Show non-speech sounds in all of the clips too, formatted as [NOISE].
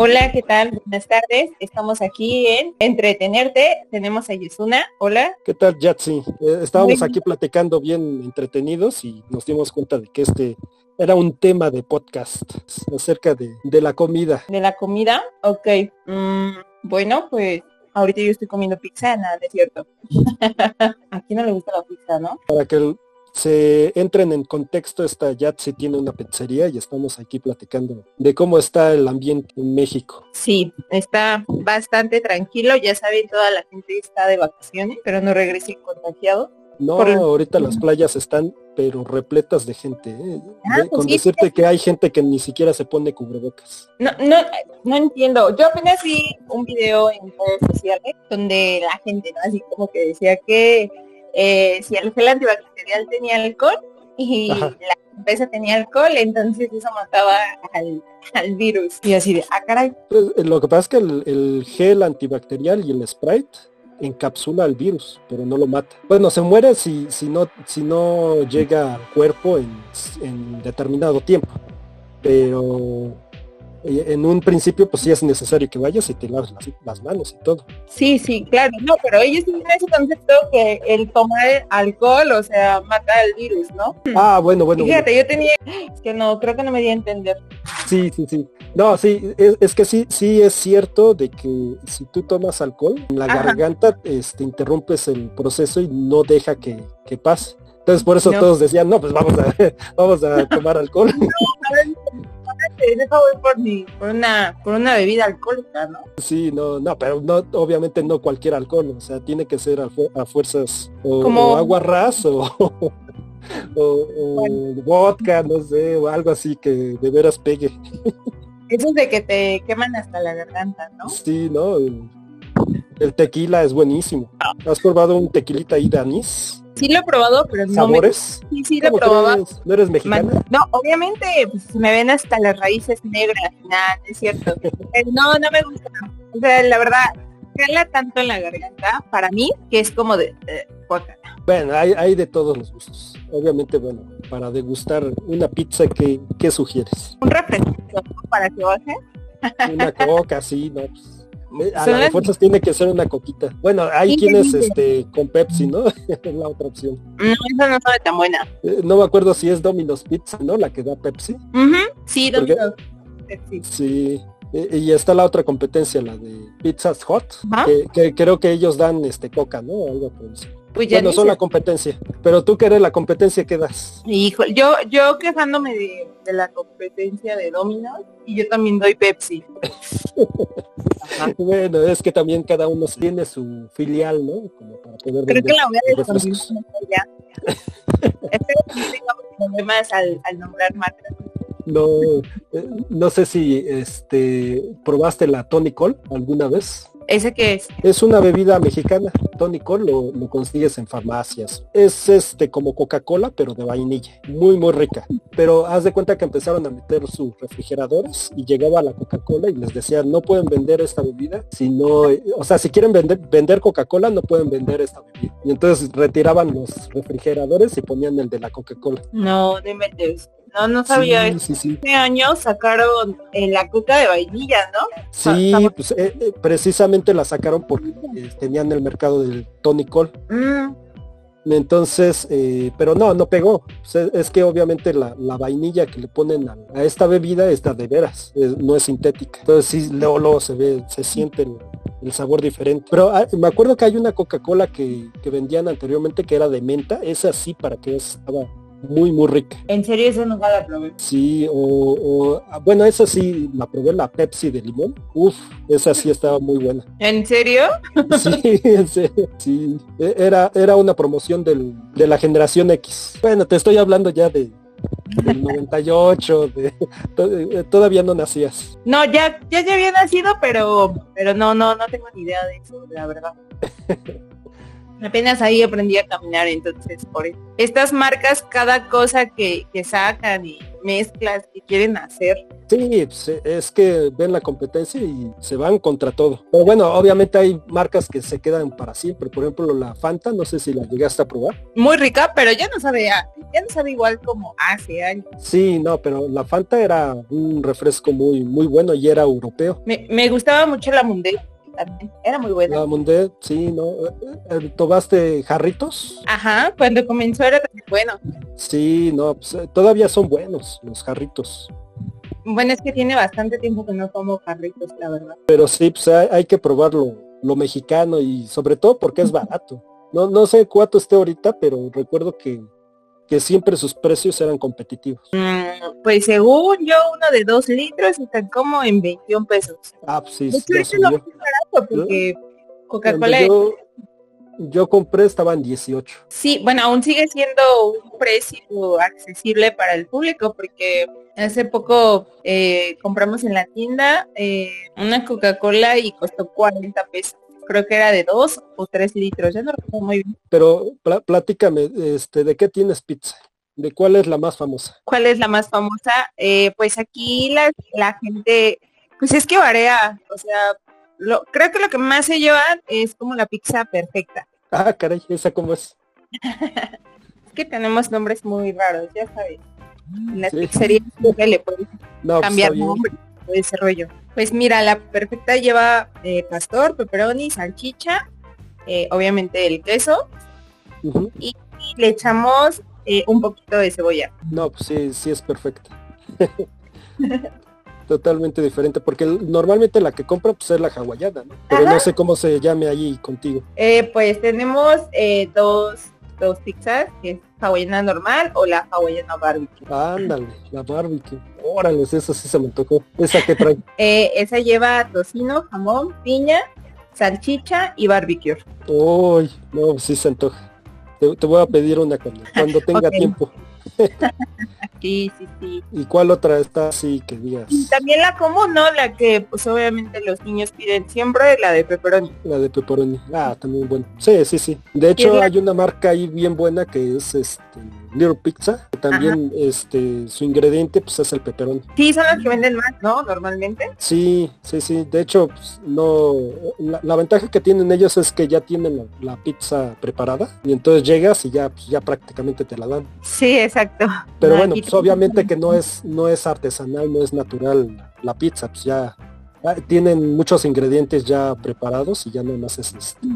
Hola, ¿qué tal? Buenas tardes. Estamos aquí en Entretenerte. Tenemos a Yusuna. Hola. ¿Qué tal, Yatsi? Eh, estábamos aquí platicando bien entretenidos y nos dimos cuenta de que este era un tema de podcast acerca de, de la comida. ¿De la comida? Ok. Mm, bueno, pues ahorita yo estoy comiendo pizza, nada, es cierto. [LAUGHS] a quién no le gusta la pizza, ¿no? Para que se entren en contexto, esta Yatsi tiene una pizzería y estamos aquí platicando de cómo está el ambiente en México. Sí, está bastante tranquilo, ya saben, toda la gente está de vacaciones, pero no regrese contagiado. No, ahorita las playas están pero repletas de gente. ¿eh? Ah, pues con decirte que hay gente que ni siquiera se pone cubrebocas. No, no, no entiendo. Yo apenas vi un video en redes sociales donde la gente, ¿no? Así como que decía que eh, si el gel antibacterial tenía alcohol y la empresa tenía alcohol, entonces eso mataba al, virus. Y así de, ah, caray. Pues, eh, lo que pasa es que el, gel antibacterial y el Sprite encapsula al virus, pero no lo mata. Bueno, se muere si, si, no, si no llega al cuerpo en, en determinado tiempo. Pero en un principio pues sí es necesario que vayas y te laves las, manos y todo. Sí, sí, claro, no, pero ellos tienen ese concepto que el tomar alcohol, o sea, mata el virus, ¿no? Ah, bueno, bueno. Fíjate, yo tenía, es que no, creo que no me di a entender. Sí, sí, sí. No, sí, es, que sí, sí es cierto de que si tú tomas alcohol, en la garganta este, interrumpes el proceso y no deja que, que pase. Entonces por eso todos decían, no, pues vamos a, [LAUGHS] vamos a tomar [LAUGHS] alcohol. por, una, por una bebida alcohólica, ¿no? Sí, no, no, pero no, obviamente no cualquier alcohol, o sea, tiene que ser a, fuerzas o, Como... agua ras o, [LAUGHS] o, vodka, no sé, o algo así que de veras pegue. Eso es de que te queman hasta la garganta, ¿no? Sí, ¿no? El, tequila es buenísimo. ¿Has probado un tequilita ahí de anís? Sí lo he probado, pero no me... Sí, sí lo he probado. ¿No eres mexicana? No, obviamente pues, me ven hasta las raíces negras, nada, es cierto. no, no me gusta. O sea, la verdad, cala tanto en la garganta para mí que es como de eh, Bueno, hay, hay, de todos los gustos. Obviamente, bueno, para degustar una pizza, ¿qué, qué sugieres? Un refresco para que baje. Una coca, sí, no, pues a las fuerzas tiene que ser una coquita. Bueno, hay quienes este con Pepsi, ¿no? [LAUGHS] es la otra opción. No, esa no sabe tan buena. Eh, no me acuerdo si es Domino's Pizza, ¿no? La que da Pepsi. Sí, Domino's Pepsi. Sí. Y está la otra competencia, la de Pizzas Hot, que, creo que ellos dan este coca, ¿no? Algo por eso. Pues ya bueno, son la competencia. Pero tú que eres la competencia, ¿qué das? Hijo, yo, yo quejándome de, de la competencia de Domino's y yo también doy Pepsi. [LAUGHS] bueno, es que también cada uno tiene su filial, ¿no? Como para poder Creo que la voy a ya. [LAUGHS] Espero que no tengamos problemas al, al nombrar marcas. No, eh, no sé si este probaste la Tony Cole alguna vez. ¿Ese qué es? Es una bebida mexicana. Tony Cole lo, lo, consigues en farmacias. Es este como Coca-Cola, pero de vainilla. Muy, muy rica. Pero haz de cuenta que empezaron a meter sus refrigeradores y llegaba la Coca-Cola y les decían, no pueden vender esta bebida si no, o sea, si quieren vender, vender Coca-Cola, no pueden vender esta bebida. Y entonces retiraban los refrigeradores y ponían el de la Coca-Cola. No, dime no, no sabía. Este año sacaron eh, la coca de vainilla, ¿no? Sí, pues eh, eh, precisamente la sacaron porque tenían el mercado del Tony Cole. Mm. Entonces, pero no, no pegó. es que obviamente la, vainilla que le ponen a, esta bebida está de veras, no es sintética. Entonces sí, luego, se ve, se siente el, sabor diferente. Pero ah, me acuerdo que hay una Coca-Cola que, que, vendían anteriormente que era de menta, esa sí para que estaba muy muy rica. ¿En serio eso no la probé? Sí, o, bueno, esa sí la probé, la Pepsi de limón. Uf, esa sí estaba muy buena. ¿En serio? [LAUGHS] Sí, en serio, sí. E, era, era una promoción del, de la generación X. Bueno, te estoy hablando ya de del 98, de, eh, todavía no nacías. No, ya, ya, ya había nacido, pero, pero no, no, no tengo ni idea de eso, la verdad. [LAUGHS] Apenas ahí aprendí a caminar, entonces por estas marcas, cada cosa que, que sacan y mezclas que quieren hacer. Sí, pues, es que ven la competencia y se van contra todo. Pero bueno, obviamente hay marcas que se quedan para siempre. Por ejemplo, la Fanta, no sé si la llegaste a probar. Muy rica, pero ya no sabe, ya no sabe igual como hace años. Sí, no, pero la Fanta era un refresco muy, muy bueno y era europeo. Me, me gustaba mucho la Era muy buena. La Mundet, sí, ¿no? Eh, ¿Tomaste jarritos? Ajá, cuando comenzó era bueno. Sí, no, pues, eh, todavía son buenos los jarritos. Bueno, es que tiene bastante tiempo que no como jarritos, la verdad. Pero sí, pues hay, que probarlo, lo mexicano y sobre todo porque es [LAUGHS] barato. No, no sé cuánto esté ahorita, pero recuerdo que que siempre sus precios eran competitivos. Mm, pues según yo, uno de dos litros está como en 21 pesos. Ah, pues sí, porque Coca-Cola... Yo, compré, estaba en 18. Sí, bueno, aún sigue siendo un precio accesible para el público porque hace poco eh, compramos en la tienda eh, una Coca-Cola y costó 40 pesos creo que era de dos o tres litros, ya no recuerdo muy bien. Pero platícame, este, ¿de qué tienes pizza? ¿De cuál es la más famosa? ¿Cuál es la más famosa? Eh, pues aquí la, la gente, pues es que varía, o sea, lo, creo que lo que más se llevan es como la pizza perfecta. Ah, caray, ¿esa cómo es? [LAUGHS] es que tenemos nombres muy raros, ya sabes. En las pizzerías le puedes pues, cambiar nombre ese rollo. Pues mira, la perfecta lleva eh, pastor, pepperoni, salchicha, eh, obviamente el queso y, le echamos eh, un poquito de cebolla. No, pues sí, sí es perfecta. [LAUGHS] Totalmente diferente, porque normalmente la que compra pues es la hawaiana, ¿no? Pero no sé cómo se llame allí contigo. pues tenemos dos dos pizzas, que es hawaiana normal o la hawaiana barbecue. Ándale, la barbecue. Órale, eso sí se me tocó. ¿Esa que trae? [LAUGHS] Eh, esa lleva tocino, jamón, piña, salchicha y barbecue. Uy, no, sí se antoja. Te, voy a pedir una cuando, tenga [LAUGHS] tiempo. [LAUGHS] Sí, sí, sí. ¿Y cuál otra está así que digas? también la común, ¿no? La que pues obviamente los niños piden siempre, la de pepperoni. La de pepperoni. Ah, también bueno. Sí, sí, sí. De hecho hay una marca ahí bien buena que es este Little Pizza. También este su ingrediente pues es el pepperoni. Sí, son los que venden más, ¿no? Normalmente. Sí, sí, sí. De hecho, pues, no la, ventaja que tienen ellos es que ya tienen la, pizza preparada y entonces llegas y ya pues, ya prácticamente te la dan. Sí, exacto. Pero bueno, pues obviamente que no es no es artesanal, no es natural la pizza, pues ya tienen muchos ingredientes ya preparados y ya no más es este,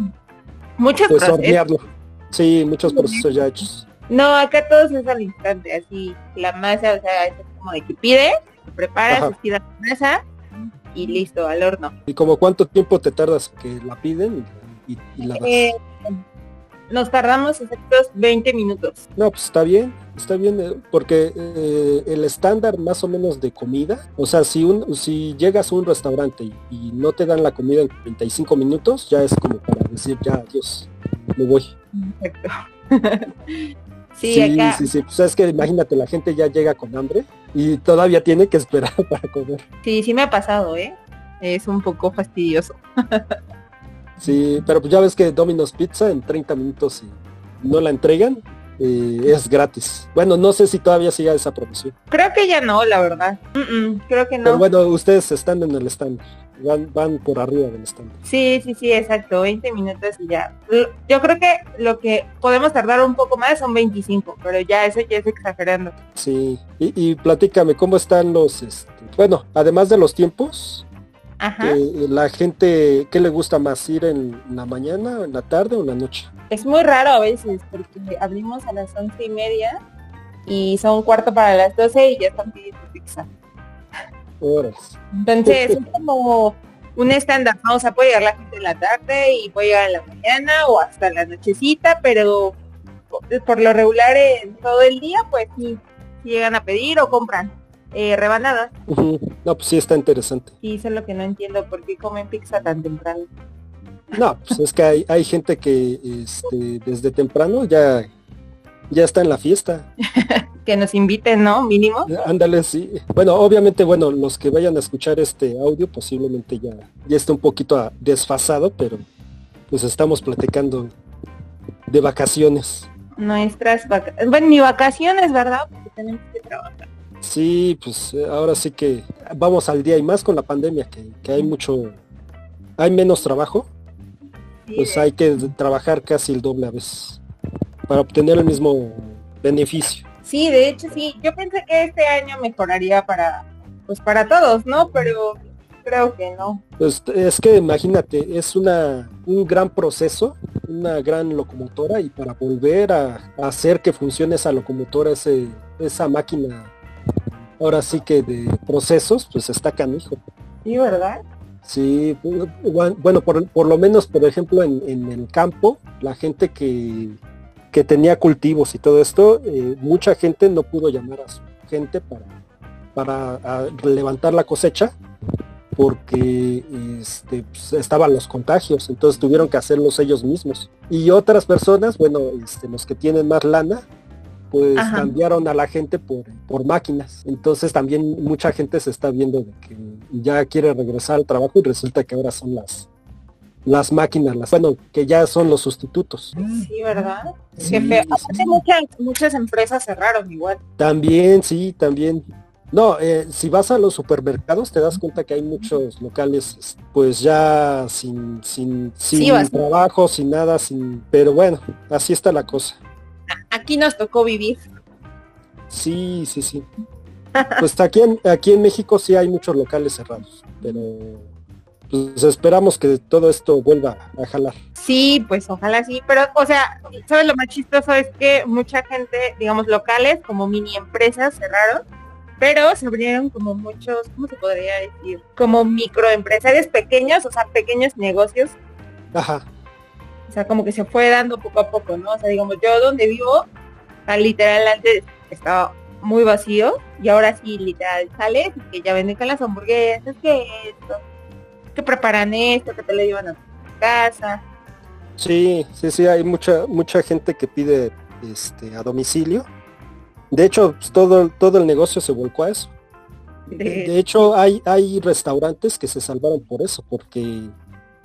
muchos pues, Sí, muchos procesos ya hechos. No, acá todos es al instante, así la masa, o sea, es como de que pide, se prepara, se tira la masa y listo, al horno. ¿Y como cuánto tiempo te tardas que la piden y, la das? Eh, nos tardamos exactos 20 minutos. No, pues está bien, está bien, eh, porque eh, el estándar más o menos de comida, o sea, si un si llegas a un restaurante y, no te dan la comida en 35 minutos, ya es como para decir, ya, adiós, me voy. Perfecto. [LAUGHS] Sí, sí, sí, Pues es que imagínate, la gente ya llega con hambre y todavía tiene que esperar [LAUGHS] para comer. Sí, sí me ha pasado, ¿eh? Es un poco fastidioso. sí, pero pues ya ves que Domino's Pizza en 30 minutos y no la entregan, eh, es gratis. Bueno, no sé si todavía siga esa promoción. Creo que ya no, la verdad. creo que no. Pero bueno, ustedes están en el stand van, van por arriba del stand. Sí, sí, sí, exacto, 20 minutos y ya. Yo creo que lo que podemos tardar un poco más son 25, pero ya eso ya es exagerando. Sí, y, platícame, ¿cómo están los, este, bueno, además de los tiempos, Ajá. Eh, la gente, ¿qué le gusta más? ¿Ir en la mañana, en la tarde o en la noche? Es muy raro a veces, porque abrimos a las once y media y son cuarto para las 12 y ya están pidiendo pizza. Entonces es [LAUGHS] como un estándar. O sea, puede llegar la gente en la tarde y puede llegar en la mañana o hasta la nochecita, pero por lo regular en todo el día, pues sí, llegan a pedir o compran eh, rebanadas. No, pues sí está interesante. Y eso es lo que no entiendo, ¿por qué comen pizza tan temprano? No, pues es que hay, hay gente que este, desde temprano ya ya está en la fiesta. [LAUGHS] que nos inviten, ¿no? Mínimo. Ándale, sí. Bueno, obviamente, bueno, los que vayan a escuchar este audio posiblemente ya, ya esté un poquito desfasado, pero pues estamos platicando de vacaciones. Nuestras vacaciones, bueno, ni vacaciones, ¿verdad? Porque tenemos que trabajar. Sí, pues eh, ahora sí que vamos al día y más con la pandemia, que, hay mucho, hay menos trabajo, pues hay que trabajar casi el doble a veces para obtener el mismo beneficio. Sí, de hecho sí, yo pensé que este año mejoraría para, pues para todos, ¿no? Pero creo que no. Pues es que imagínate, es una un gran proceso, una gran locomotora y para volver a, hacer que funcione esa locomotora, ese, esa máquina, ahora sí que de procesos, pues está canijo. Sí, ¿verdad? Sí, bueno, por, lo menos, por ejemplo, en, el campo, la gente que, que, tenía cultivos y todo esto, eh, mucha gente no pudo llamar a su gente para, para levantar la cosecha porque este, pues, estaban los contagios, entonces tuvieron que hacerlos ellos mismos. Y otras personas, bueno, este, los que tienen más lana, pues cambiaron a la gente por, por máquinas. Entonces también mucha gente se está viendo de que ya quiere regresar al trabajo y resulta que ahora son las las máquinas, las, bueno, que ya son los sustitutos. Sí, ¿verdad? muchas, muchas empresas cerraron igual. También, sí, también. No, eh, si vas a los supermercados te das cuenta que hay muchos locales pues ya sin, sin, sin trabajo, sin nada, sin... Pero bueno, así está la cosa. Aquí nos tocó vivir. Sí, sí, sí. Pues aquí en, aquí en México sí hay muchos locales cerrados, pero pues esperamos que todo esto vuelva a jalar. Sí, pues ojalá sí, pero o sea, ¿sabes lo más chistoso? Es que mucha gente, digamos, locales como mini empresas cerraron pero se abrieron como muchos, ¿cómo se podría decir? Como microempresarios pequeños, o sea, pequeños negocios. Ajá. O sea, como que se fue dando poco a poco, ¿no? O sea, digamos, yo donde vivo, literal antes estaba muy vacío y ahora sí, literal, sales y que ya venden con las hamburguesas, que esto, que preparan esto, que te lo llevan a tu casa. Sí, sí, sí, hay mucha, mucha gente que pide este a domicilio de hecho, pues, todo, todo el negocio se volcó a eso. De hecho, hay, hay restaurantes que se salvaron por eso, porque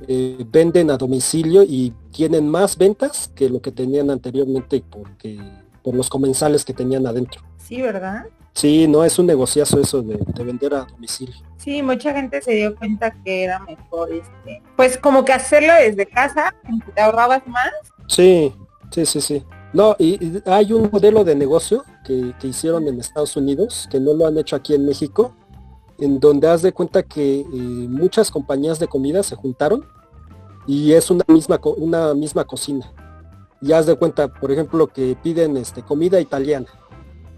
eh, venden a domicilio y tienen más ventas que lo que tenían anteriormente porque por los comensales que tenían adentro. Sí, ¿verdad? Sí, no es un negociazo eso de, vender a domicilio. Sí, mucha gente se dio cuenta que era mejor este, pues como que hacerlo desde casa, te ahorrabas más. Sí, sí, sí, sí. No, y, hay un modelo de negocio que, hicieron en Estados Unidos, que no lo han hecho aquí en México, en donde haz de cuenta que eh, muchas compañías de comida se juntaron y es una misma, una misma cocina. Y haz de cuenta, por ejemplo, que piden este, comida italiana,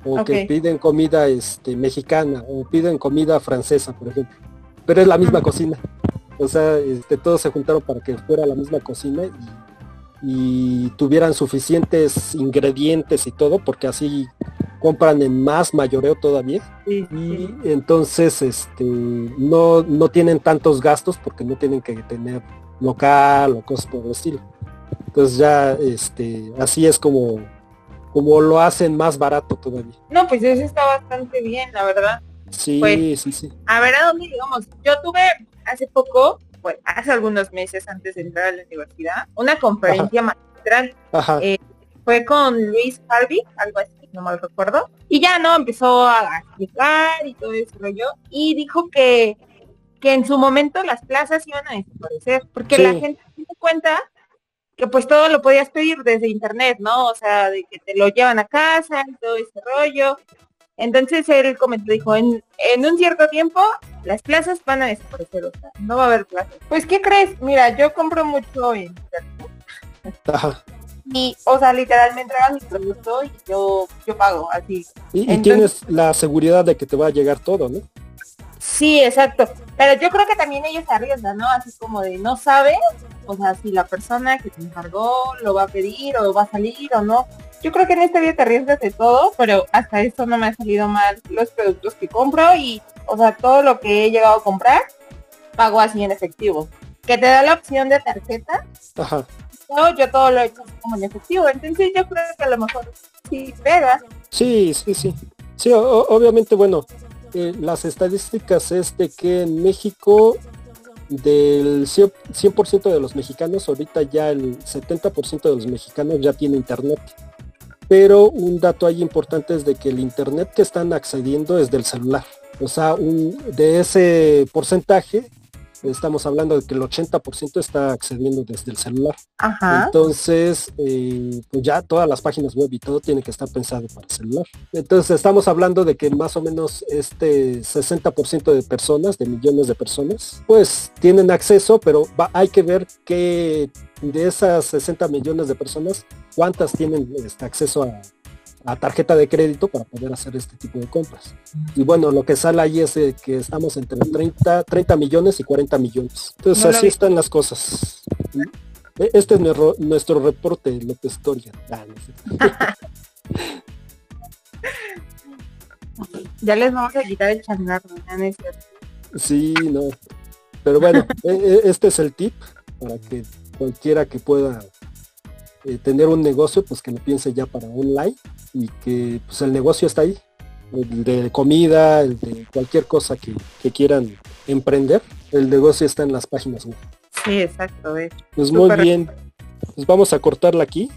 o que piden comida este, mexicana, o piden comida francesa, por ejemplo. Pero es la misma cocina. O sea, este, todos se juntaron para que fuera la misma cocina y y tuvieran suficientes ingredientes y todo, porque así compran en más mayoreo todavía. Y entonces este no, no tienen tantos gastos porque no tienen que tener local o cosas por el estilo. Entonces ya este así es como como lo hacen más barato todavía. No, pues eso está bastante bien, la verdad. Sí, pues, sí, sí. A ver a dónde digamos. Yo tuve hace poco pues, hace algunos meses antes de entrar a la universidad, una conferencia magistral. Eh, fue con Luis Harvey, algo así, no me recuerdo. Y ya no, empezó a explicar y todo eso rollo. Y dijo que, que en su momento las plazas iban a desaparecer, porque la gente se cuenta que pues todo lo podías pedir desde internet, ¿no? O sea, de que te lo llevan a casa y todo ese rollo. Entonces él comentó, dijo, en, en un cierto tiempo las plazas van a desaparecer, o sea, no va a haber plazas. Pues, ¿qué crees? Mira, yo compro mucho en internet. Y, o sea, literalmente entregan mi producto y yo, yo pago así. Y, tienes la seguridad de que te va a llegar todo, ¿no? Sí, exacto. Pero yo creo que también ellos se arriesgan, ¿no? Así como de no sabes, o sea, si la persona que te encargó lo va a pedir o va a salir o no yo creo que en esta vida te arriesgas de todo, pero hasta eso no me ha salido mal los productos que compro y, o sea, todo lo que he llegado a comprar, pago así en efectivo. Que te da la opción de tarjeta. Ajá. No, yo todo lo he hecho como en efectivo. Entonces yo creo que a lo mejor sí pega. Sí, sí, sí. Sí, obviamente, bueno, eh, las estadísticas es de que en México del 100% de los mexicanos, ahorita ya el 70% de los mexicanos ya tiene internet. Pero un dato ahí importante es de que el internet que están accediendo es del celular. O sea, de ese porcentaje, estamos hablando de que el 80% está accediendo desde el celular. Entonces, eh, pues ya todas las páginas web y todo tiene que estar pensado para el celular. Entonces, estamos hablando de que más o menos este 60% de personas, de millones de personas, pues tienen acceso, pero hay que ver que de esas 60 millones de personas, cuántas tienen este acceso a a tarjeta de crédito para poder hacer este tipo de compras. Y bueno, lo que sale ahí es que estamos entre 30, 30 millones y 40 millones. Entonces así están las cosas. E, este es nuestro, nuestro reporte, López Historia. Ah, [LAUGHS] ya les vamos a quitar el changarro, Sí, no. Pero bueno, [LAUGHS] e, e, este es el tip para que cualquiera que pueda eh, tener un negocio, pues que lo piense ya para online y que pues el negocio está ahí, el de comida, el de cualquier cosa que, quieran emprender, el negocio está en las páginas web. Sí, exacto. Pues muy bien, pues vamos a cortarla aquí.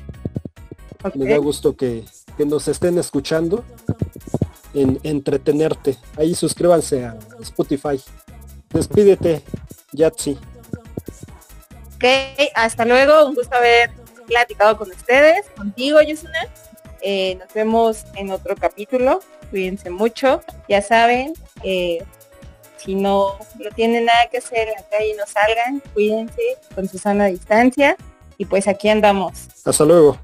Me da gusto que, nos estén escuchando en entretenerte. Ahí suscríbanse a Spotify. Despídete, Yatsi. Ok, hasta luego. Un gusto haber platicado con ustedes, contigo, Yusuna. Eh, nos vemos en otro capítulo. Cuídense mucho. Ya saben, eh, si no, no tienen nada que hacer en la calle, no salgan. Cuídense con su sana distancia. Y pues aquí andamos. Hasta luego.